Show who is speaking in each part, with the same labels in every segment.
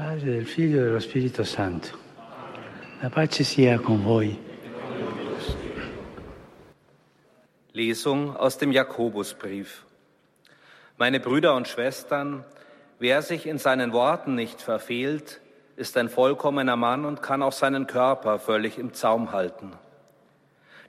Speaker 1: Padre, del Figlio e dello Spirito Santo. La pace sia con voi.
Speaker 2: Lesung aus dem Jakobusbrief. Meine Brüder und Schwestern, wer sich in seinen Worten nicht verfehlt, ist ein vollkommener Mann und kann auch seinen Körper völlig im Zaum halten.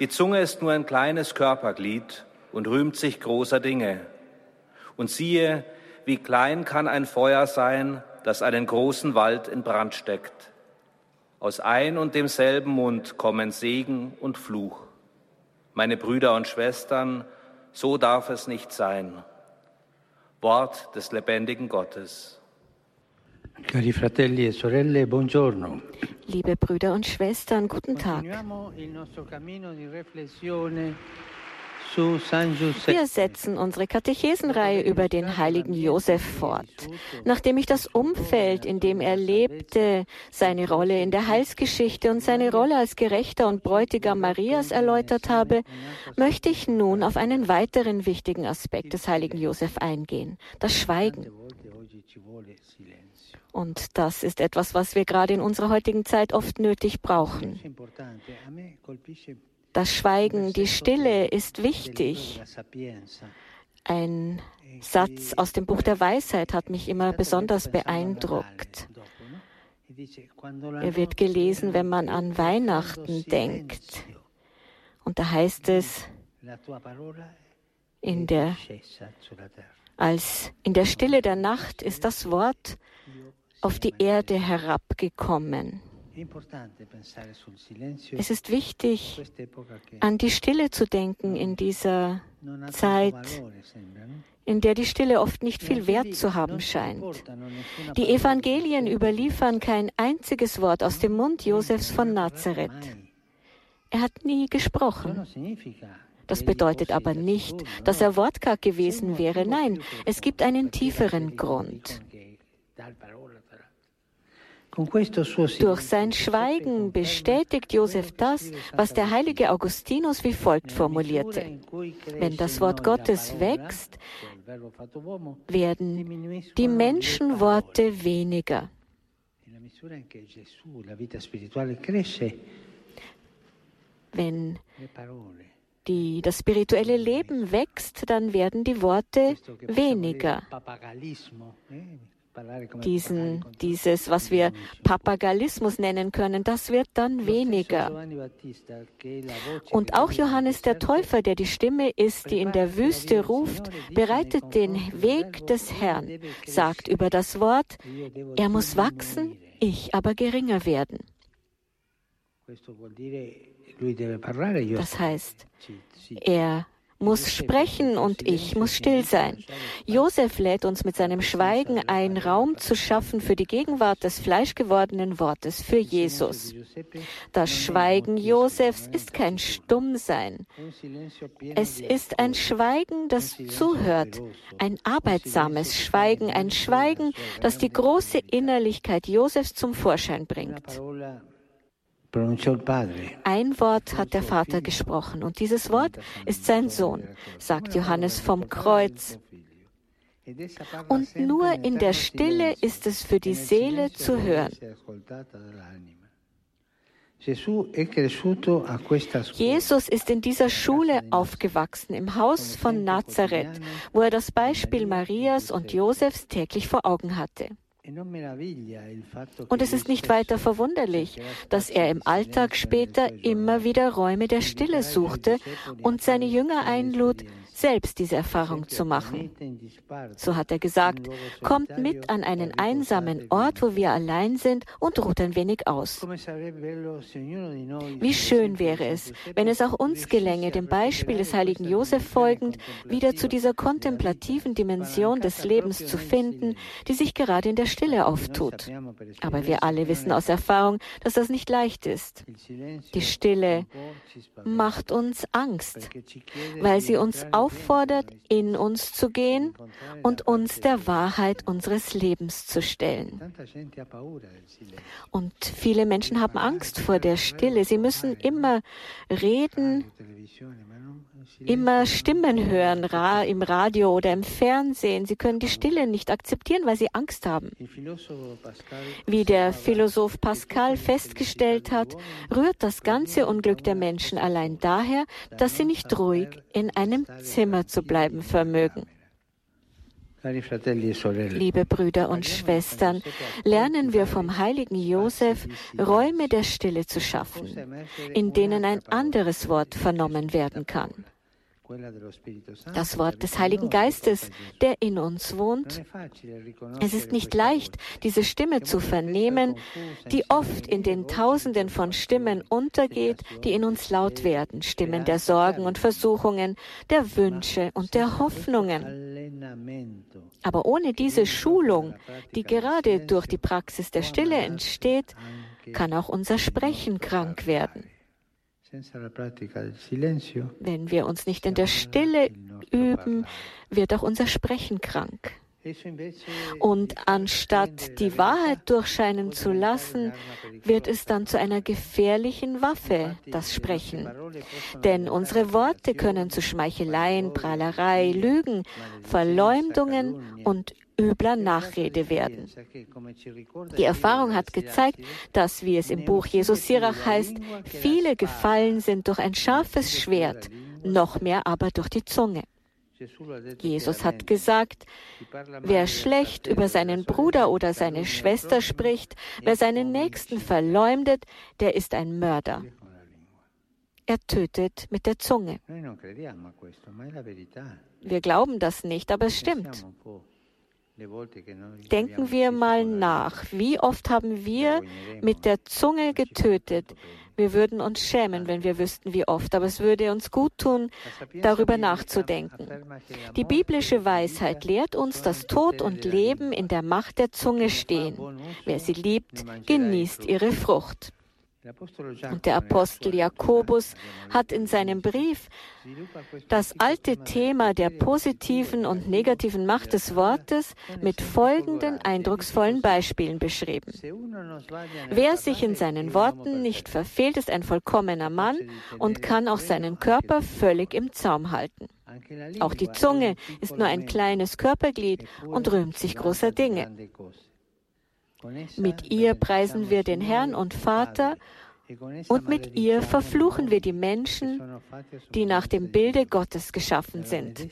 Speaker 2: Die Zunge ist nur ein kleines Körperglied und rühmt sich großer Dinge. Und siehe, wie klein kann ein Feuer sein, das einen großen Wald in Brand steckt. Aus ein und demselben Mund kommen Segen und Fluch. Meine Brüder und Schwestern, so darf es nicht sein. Wort des lebendigen Gottes.
Speaker 1: Cari fratelli e sorelle, buongiorno.
Speaker 3: Liebe Brüder und Schwestern, guten Tag.
Speaker 1: Continuiamo il nostro cammino di riflessione.
Speaker 3: Wir setzen unsere Katechesenreihe über den heiligen Josef fort. Nachdem ich das Umfeld, in dem er lebte, seine Rolle in der Heilsgeschichte und seine Rolle als Gerechter und Bräutigam Marias erläutert habe, möchte ich nun auf einen weiteren wichtigen Aspekt des heiligen Josef eingehen, das Schweigen. Und das ist etwas, was wir gerade in unserer heutigen Zeit oft nötig brauchen. Das Schweigen, die Stille ist wichtig. Ein Satz aus dem Buch der Weisheit hat mich immer besonders beeindruckt. Er wird gelesen, wenn man an Weihnachten denkt. Und da heißt es, in der, als in der Stille der Nacht ist das Wort auf die Erde herabgekommen. Es ist wichtig, an die Stille zu denken in dieser Zeit, in der die Stille oft nicht viel Wert zu haben scheint. Die Evangelien überliefern kein einziges Wort aus dem Mund Josefs von Nazareth. Er hat nie gesprochen. Das bedeutet aber nicht, dass er wortkarg gewesen wäre. Nein, es gibt einen tieferen Grund. Durch sein Schweigen bestätigt Josef das, was der heilige Augustinus wie folgt formulierte. Wenn das Wort Gottes wächst, werden die Menschenworte weniger. Wenn die, das spirituelle Leben wächst, dann werden die Worte weniger. Diesen, dieses, was wir Papagalismus nennen können, das wird dann weniger. Und auch Johannes der Täufer, der die Stimme ist, die in der Wüste ruft, bereitet den Weg des Herrn, sagt über das Wort, er muss wachsen, ich aber geringer werden. Das heißt, er muss sprechen und ich muss still sein. Josef lädt uns mit seinem Schweigen ein, Raum zu schaffen für die Gegenwart des fleischgewordenen Wortes, für Jesus. Das Schweigen Josefs ist kein Stummsein. Es ist ein Schweigen, das zuhört, ein arbeitsames Schweigen, ein Schweigen, das die große Innerlichkeit Josefs zum Vorschein bringt. Ein Wort hat der Vater gesprochen und dieses Wort ist sein Sohn, sagt Johannes vom Kreuz. Und nur in der Stille ist es für die Seele zu hören. Jesus ist in dieser Schule aufgewachsen, im Haus von Nazareth, wo er das Beispiel Marias und Josefs täglich vor Augen hatte. Und es ist nicht weiter verwunderlich, dass er im Alltag später immer wieder Räume der Stille suchte und seine Jünger einlud, selbst diese Erfahrung zu machen. So hat er gesagt, kommt mit an einen einsamen Ort, wo wir allein sind und ruht ein wenig aus. Wie schön wäre es, wenn es auch uns gelänge, dem Beispiel des heiligen Josef folgend, wieder zu dieser kontemplativen Dimension des Lebens zu finden, die sich gerade in der Stille auftut. Aber wir alle wissen aus Erfahrung, dass das nicht leicht ist. Die Stille macht uns Angst, weil sie uns auf auffordert, in uns zu gehen und uns der Wahrheit unseres Lebens zu stellen. Und viele Menschen haben Angst vor der Stille. Sie müssen immer reden, immer Stimmen hören im Radio oder im Fernsehen. Sie können die Stille nicht akzeptieren, weil sie Angst haben. Wie der Philosoph Pascal festgestellt hat, rührt das ganze Unglück der Menschen allein daher, dass sie nicht ruhig in einem Zimmer zu bleiben vermögen. Liebe Brüder und Schwestern, lernen wir vom heiligen Josef, Räume der Stille zu schaffen, in denen ein anderes Wort vernommen werden kann das Wort des Heiligen Geistes, der in uns wohnt. Es ist nicht leicht, diese Stimme zu vernehmen, die oft in den Tausenden von Stimmen untergeht, die in uns laut werden, Stimmen der Sorgen und Versuchungen, der Wünsche und der Hoffnungen. Aber ohne diese Schulung, die gerade durch die Praxis der Stille entsteht, kann auch unser Sprechen krank werden. Wenn wir uns nicht in der Stille üben, wird auch unser Sprechen krank. Und anstatt die Wahrheit durchscheinen zu lassen, wird es dann zu einer gefährlichen Waffe, das Sprechen. Denn unsere Worte können zu Schmeicheleien, Prahlerei, Lügen, Verleumdungen und übler Nachrede werden. Die Erfahrung hat gezeigt, dass, wie es im Buch Jesus Sirach heißt, viele gefallen sind durch ein scharfes Schwert, noch mehr aber durch die Zunge. Jesus hat gesagt, wer schlecht über seinen Bruder oder seine Schwester spricht, wer seinen Nächsten verleumdet, der ist ein Mörder. Er tötet mit der Zunge. Wir glauben das nicht, aber es stimmt. Denken wir mal nach, wie oft haben wir mit der Zunge getötet? Wir würden uns schämen, wenn wir wüssten, wie oft, aber es würde uns gut tun, darüber nachzudenken. Die biblische Weisheit lehrt uns, dass Tod und Leben in der Macht der Zunge stehen. Wer sie liebt, genießt ihre Frucht. Und der Apostel Jakobus hat in seinem Brief das alte Thema der positiven und negativen Macht des Wortes mit folgenden eindrucksvollen Beispielen beschrieben. Wer sich in seinen Worten nicht verfehlt, ist ein vollkommener Mann und kann auch seinen Körper völlig im Zaum halten. Auch die Zunge ist nur ein kleines Körperglied und rühmt sich großer Dinge. Mit ihr preisen wir den Herrn und Vater und mit ihr verfluchen wir die Menschen, die nach dem Bilde Gottes geschaffen sind.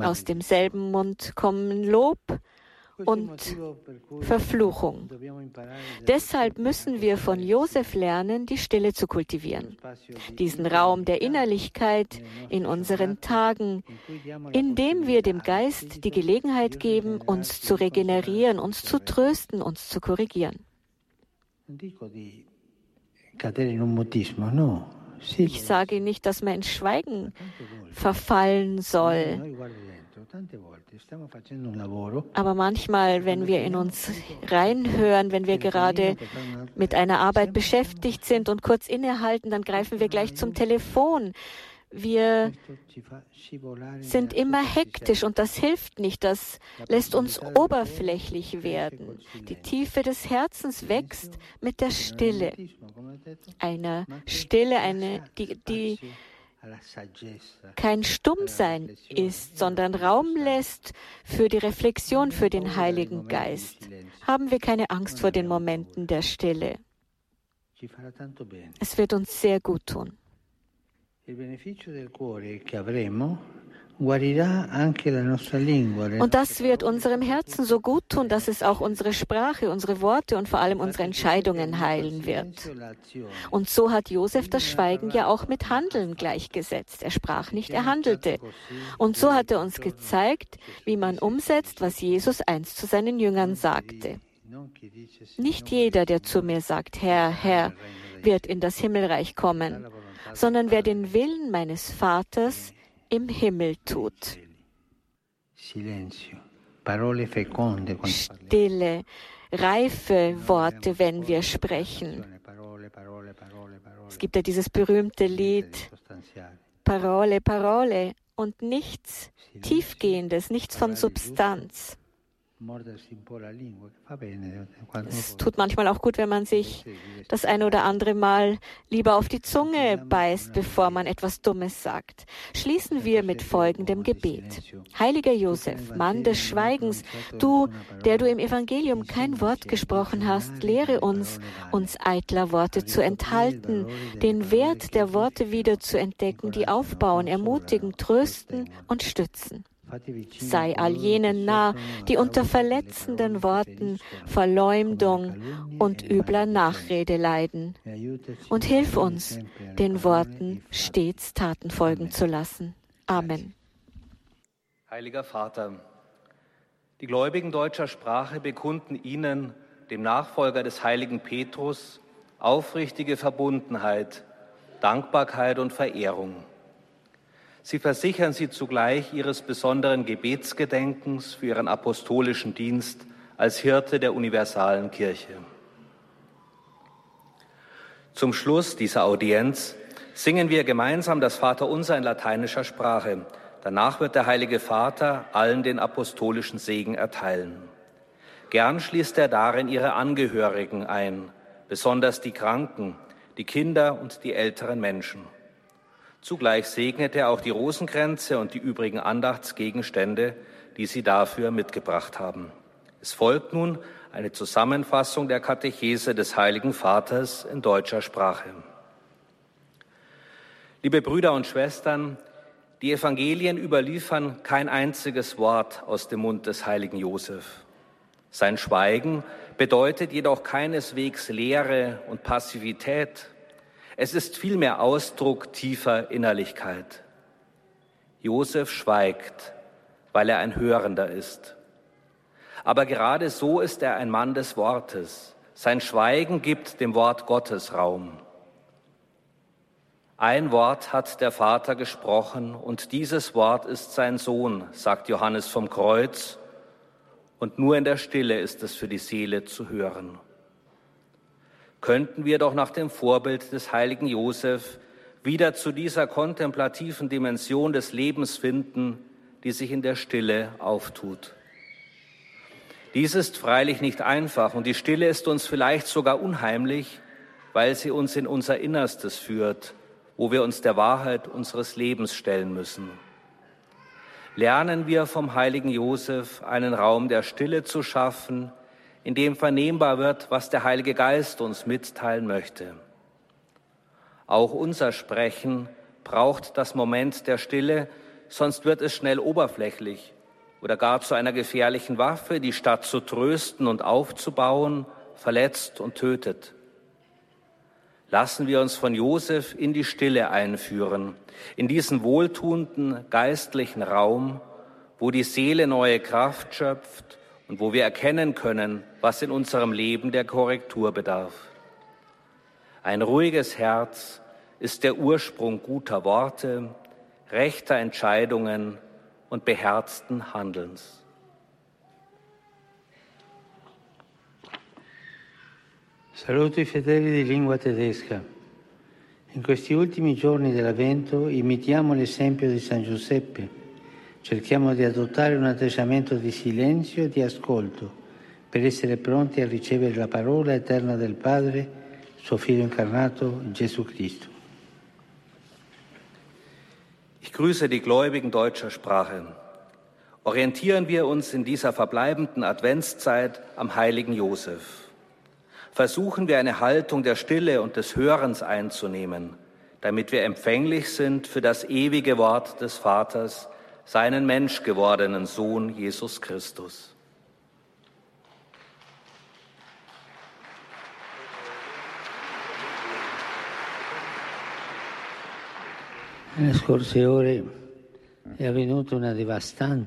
Speaker 3: Aus demselben Mund kommen Lob und Verfluchung. Deshalb müssen wir von Josef lernen, die Stille zu kultivieren. Diesen Raum der Innerlichkeit in unseren Tagen, in dem wir dem Geist die Gelegenheit geben, uns zu regenerieren, uns zu trösten, uns zu korrigieren. Ich sage nicht, dass man in Schweigen verfallen soll. Aber manchmal, wenn wir in uns reinhören, wenn wir gerade mit einer Arbeit beschäftigt sind und kurz innehalten, dann greifen wir gleich zum Telefon. Wir sind immer hektisch und das hilft nicht. Das lässt uns oberflächlich werden. Die Tiefe des Herzens wächst mit der Stille. Eine Stille, eine, die, die kein Stummsein ist, sondern Raum lässt für die Reflexion, für den Heiligen Geist. Haben wir keine Angst vor den Momenten der Stille. Es wird uns sehr gut tun. Und das wird unserem Herzen so gut tun, dass es auch unsere Sprache, unsere Worte und vor allem unsere Entscheidungen heilen wird. Und so hat Josef das Schweigen ja auch mit Handeln gleichgesetzt. Er sprach nicht, er handelte. Und so hat er uns gezeigt, wie man umsetzt, was Jesus einst zu seinen Jüngern sagte. Nicht jeder, der zu mir sagt, Herr, Herr, wird in das Himmelreich kommen, sondern wer den Willen meines Vaters im Himmel tut. Stille, reife Worte, wenn wir sprechen. Es gibt ja dieses berühmte Lied, Parole, Parole und nichts Tiefgehendes, nichts von Substanz. Es tut manchmal auch gut, wenn man sich das ein oder andere Mal lieber auf die Zunge beißt, bevor man etwas Dummes sagt. Schließen wir mit folgendem Gebet. Heiliger Josef, Mann des Schweigens, du, der du im Evangelium kein Wort gesprochen hast, lehre uns, uns eitler Worte zu enthalten, den Wert der Worte wieder zu entdecken, die aufbauen, ermutigen, trösten und stützen sei all jenen nah, die unter verletzenden Worten, Verleumdung und übler Nachrede leiden. Und hilf uns, den Worten stets Taten folgen zu lassen. Amen.
Speaker 2: Heiliger Vater, die Gläubigen deutscher Sprache bekunden Ihnen, dem Nachfolger des heiligen Petrus, aufrichtige Verbundenheit, Dankbarkeit und Verehrung. Sie versichern sie zugleich ihres besonderen Gebetsgedenkens für ihren apostolischen Dienst als Hirte der universalen Kirche. Zum Schluss dieser Audienz singen wir gemeinsam das Vaterunser in lateinischer Sprache. Danach wird der Heilige Vater allen den apostolischen Segen erteilen. Gern schließt er darin ihre Angehörigen ein, besonders die Kranken, die Kinder und die älteren Menschen. Zugleich segnet er auch die Rosenkränze und die übrigen Andachtsgegenstände, die Sie dafür mitgebracht haben. Es folgt nun eine Zusammenfassung der Katechese des Heiligen Vaters in deutscher Sprache. Liebe Brüder und Schwestern, die Evangelien überliefern kein einziges Wort aus dem Mund des heiligen Josef. Sein Schweigen bedeutet jedoch keineswegs Leere und Passivität, es ist vielmehr Ausdruck tiefer Innerlichkeit. Josef schweigt, weil er ein Hörender ist. Aber gerade so ist er ein Mann des Wortes. Sein Schweigen gibt dem Wort Gottes Raum. Ein Wort hat der Vater gesprochen und dieses Wort ist sein Sohn, sagt Johannes vom Kreuz, und nur in der Stille ist es für die Seele zu hören könnten wir doch nach dem Vorbild des heiligen Josef wieder zu dieser kontemplativen Dimension des Lebens finden, die sich in der Stille auftut. Dies ist freilich nicht einfach und die Stille ist uns vielleicht sogar unheimlich, weil sie uns in unser Innerstes führt, wo wir uns der Wahrheit unseres Lebens stellen müssen. Lernen wir vom heiligen Josef einen Raum der Stille zu schaffen, in dem vernehmbar wird, was der Heilige Geist uns mitteilen möchte. Auch unser Sprechen braucht das Moment der Stille, sonst wird es schnell oberflächlich oder gar zu einer gefährlichen Waffe, die statt zu trösten und aufzubauen, verletzt und tötet. Lassen wir uns von Josef in die Stille einführen, in diesen wohltuenden geistlichen Raum, wo die Seele neue Kraft schöpft und wo wir erkennen können, was in unserem Leben der Korrektur bedarf. Ein ruhiges Herz ist der Ursprung guter Worte, rechter Entscheidungen und beherzten Handelns.
Speaker 1: Saluto i fedeli di lingua tedesca. In questi ultimi giorni dell'Avvento imitiamo l'esempio di San Giuseppe Cerchiamo di adottare un atteggiamento di silenzio e di ascolto per essere pronti a ricevere la parola eterna del Padre, suo Figlio incarnato, Gesù Cristo.
Speaker 2: Ich grüße die Gläubigen deutscher Sprache. Orientieren wir uns in dieser verbleibenden Adventszeit am heiligen Josef. Versuchen wir eine Haltung der Stille und des Hörens einzunehmen, damit wir empfänglich sind für das ewige Wort des Vaters, seinen menschgewordenen Sohn Jesus Christus.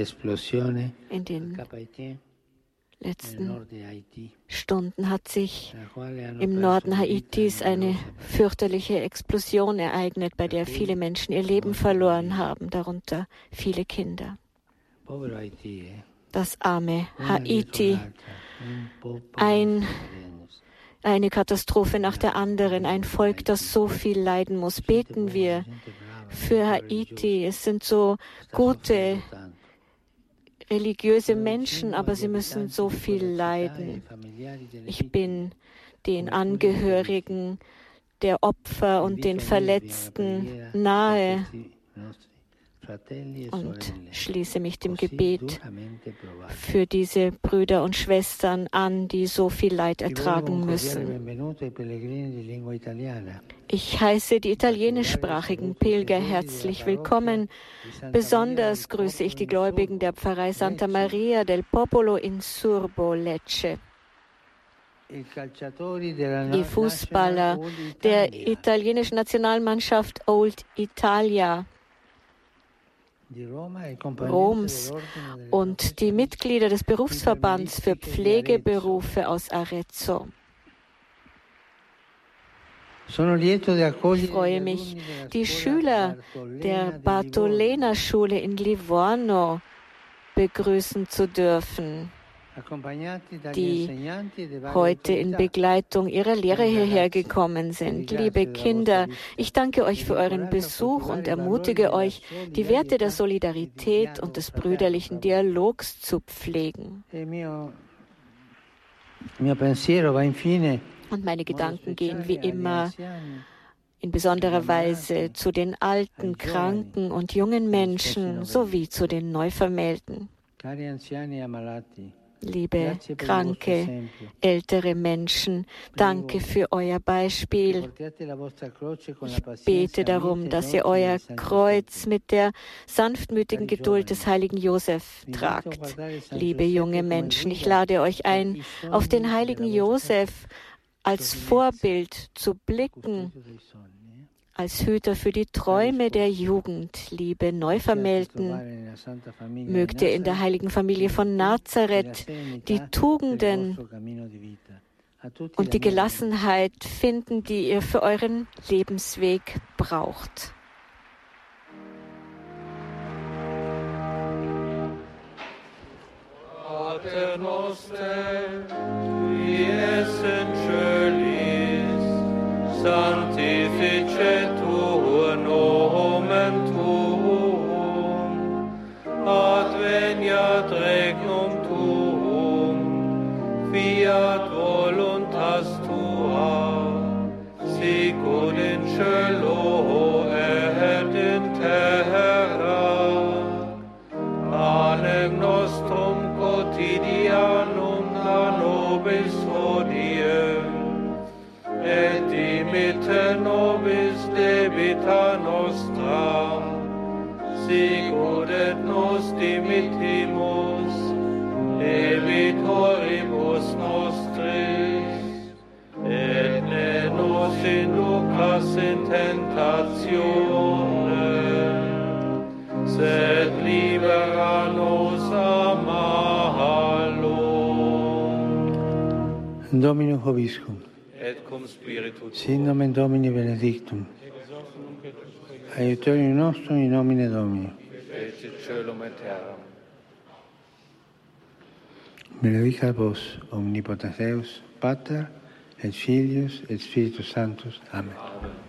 Speaker 1: Esplosione
Speaker 3: in den letzten Stunden hat sich im Norden Haitis eine fürchterliche Explosion ereignet, bei der viele Menschen ihr Leben verloren haben, darunter viele Kinder. Das arme Haiti, ein, eine Katastrophe nach der anderen, ein Volk, das so viel leiden muss. Beten wir für Haiti. Es sind so gute religiöse Menschen, aber sie müssen so viel leiden. Ich bin den Angehörigen der Opfer und den Verletzten nahe und schließe mich dem Gebet für diese Brüder und Schwestern an, die so viel Leid ertragen müssen. Ich heiße die italienischsprachigen Pilger herzlich willkommen. Besonders grüße ich die Gläubigen der Pfarrei Santa Maria del Popolo in Surbo, Lecce. Die Fußballer der italienischen Nationalmannschaft Old Italia Roms und die Mitglieder des Berufsverbands für Pflegeberufe aus Arezzo. Ich freue mich, die Schüler der Bartolena-Schule in Livorno begrüßen zu dürfen die heute in Begleitung ihrer Lehrer hierher gekommen sind. Liebe Kinder, ich danke euch für euren Besuch und ermutige euch, die Werte der Solidarität und des brüderlichen Dialogs zu pflegen. Und meine Gedanken gehen wie immer in besonderer Weise zu den alten, kranken und jungen Menschen sowie zu den Neuvermählten liebe kranke, ältere Menschen. Danke für euer Beispiel. Ich bete darum, dass ihr euer Kreuz mit der sanftmütigen Geduld des heiligen Josef tragt. Liebe junge Menschen, ich lade euch ein, auf den heiligen Josef als Vorbild zu blicken als Hüter für die Träume der Jugend, liebe Neuvermählten, mögt ihr in der heiligen Familie von Nazareth die Tugenden und die Gelassenheit finden, die ihr für euren Lebensweg braucht. Pater noster, qui es in sanctificetur nomen tuum. Adveniat regnum tuum. Fiat voluntas tua sicur in coelo dimitte nobis debita nostra, sicut et nos dimittimus debitoribus nostris, et ne nos inducas in tentatione, sed libera nos a malo.
Speaker 1: Domino Hoviscum et cum spiritu tuo. Sin nomen Domini benedictum. Aiutorium nostrum in nomine Domini. Fecit celum et terram. Benedicat vos, omnipotens Deus, Pater, et Filius, et Spiritus Sanctus. Amen. Amen.